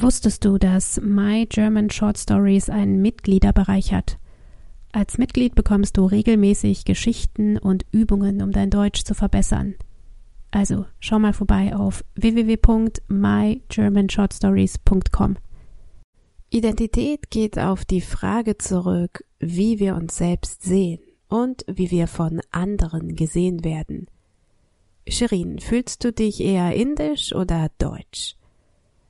Wusstest du, dass My German Short Stories einen Mitgliederbereich hat? Als Mitglied bekommst du regelmäßig Geschichten und Übungen, um dein Deutsch zu verbessern. Also schau mal vorbei auf www.mygermanshortstories.com. Identität geht auf die Frage zurück, wie wir uns selbst sehen und wie wir von anderen gesehen werden. Shirin, fühlst du dich eher indisch oder deutsch?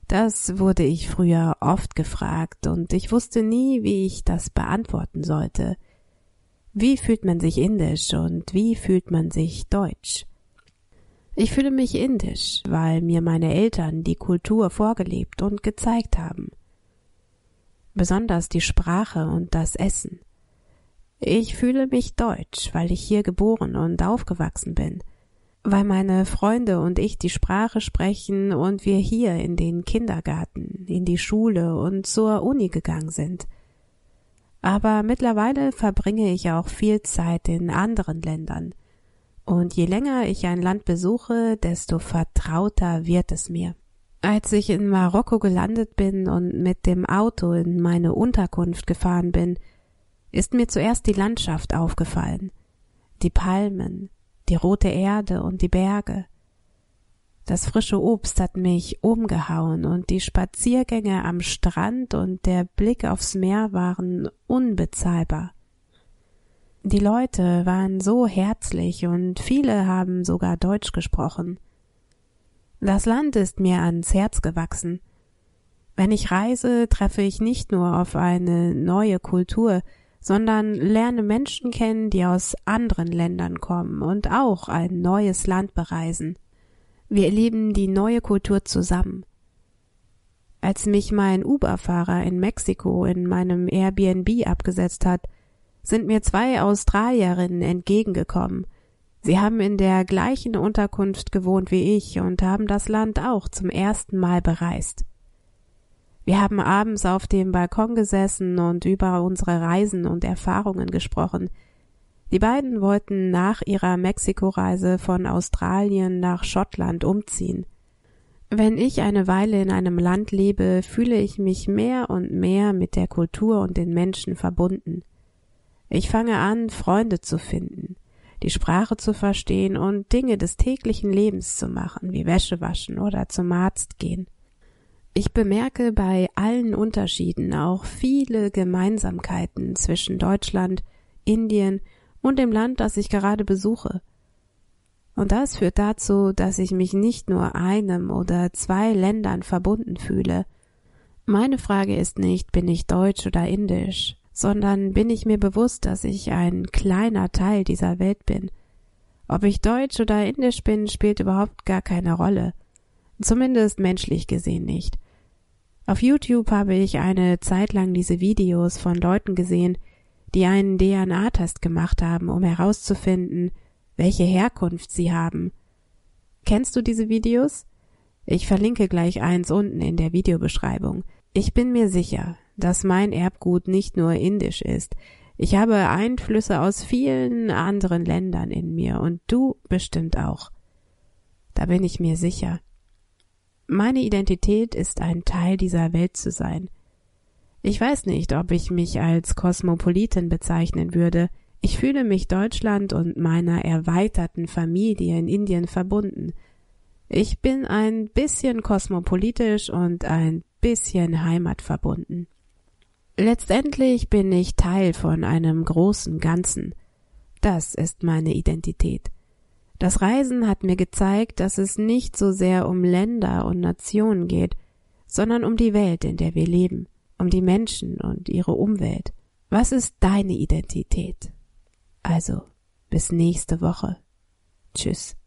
Das wurde ich früher oft gefragt und ich wusste nie, wie ich das beantworten sollte. Wie fühlt man sich indisch und wie fühlt man sich deutsch? Ich fühle mich indisch, weil mir meine Eltern die Kultur vorgelebt und gezeigt haben. Besonders die Sprache und das Essen. Ich fühle mich deutsch, weil ich hier geboren und aufgewachsen bin weil meine Freunde und ich die Sprache sprechen und wir hier in den Kindergarten, in die Schule und zur Uni gegangen sind. Aber mittlerweile verbringe ich auch viel Zeit in anderen Ländern. Und je länger ich ein Land besuche, desto vertrauter wird es mir. Als ich in Marokko gelandet bin und mit dem Auto in meine Unterkunft gefahren bin, ist mir zuerst die Landschaft aufgefallen. Die Palmen, die rote Erde und die Berge. Das frische Obst hat mich umgehauen und die Spaziergänge am Strand und der Blick aufs Meer waren unbezahlbar. Die Leute waren so herzlich und viele haben sogar Deutsch gesprochen. Das Land ist mir ans Herz gewachsen. Wenn ich reise, treffe ich nicht nur auf eine neue Kultur, sondern lerne Menschen kennen, die aus anderen Ländern kommen und auch ein neues Land bereisen. Wir erleben die neue Kultur zusammen. Als mich mein Uber-Fahrer in Mexiko in meinem Airbnb abgesetzt hat, sind mir zwei Australierinnen entgegengekommen. Sie haben in der gleichen Unterkunft gewohnt wie ich und haben das Land auch zum ersten Mal bereist. Wir haben abends auf dem Balkon gesessen und über unsere Reisen und Erfahrungen gesprochen. Die beiden wollten nach ihrer Mexiko-Reise von Australien nach Schottland umziehen. Wenn ich eine Weile in einem Land lebe, fühle ich mich mehr und mehr mit der Kultur und den Menschen verbunden. Ich fange an, Freunde zu finden, die Sprache zu verstehen und Dinge des täglichen Lebens zu machen, wie Wäsche waschen oder zum Arzt gehen. Ich bemerke bei allen Unterschieden auch viele Gemeinsamkeiten zwischen Deutschland, Indien und dem Land, das ich gerade besuche. Und das führt dazu, dass ich mich nicht nur einem oder zwei Ländern verbunden fühle. Meine Frage ist nicht, bin ich deutsch oder indisch, sondern bin ich mir bewusst, dass ich ein kleiner Teil dieser Welt bin. Ob ich deutsch oder indisch bin, spielt überhaupt gar keine Rolle. Zumindest menschlich gesehen nicht. Auf YouTube habe ich eine Zeit lang diese Videos von Leuten gesehen, die einen DNA-Test gemacht haben, um herauszufinden, welche Herkunft sie haben. Kennst du diese Videos? Ich verlinke gleich eins unten in der Videobeschreibung. Ich bin mir sicher, dass mein Erbgut nicht nur indisch ist. Ich habe Einflüsse aus vielen anderen Ländern in mir und du bestimmt auch. Da bin ich mir sicher. Meine Identität ist ein Teil dieser Welt zu sein. Ich weiß nicht, ob ich mich als Kosmopolitin bezeichnen würde. Ich fühle mich Deutschland und meiner erweiterten Familie in Indien verbunden. Ich bin ein bisschen kosmopolitisch und ein bisschen heimatverbunden. Letztendlich bin ich Teil von einem großen Ganzen. Das ist meine Identität. Das Reisen hat mir gezeigt, dass es nicht so sehr um Länder und Nationen geht, sondern um die Welt, in der wir leben, um die Menschen und ihre Umwelt. Was ist deine Identität? Also, bis nächste Woche. Tschüss.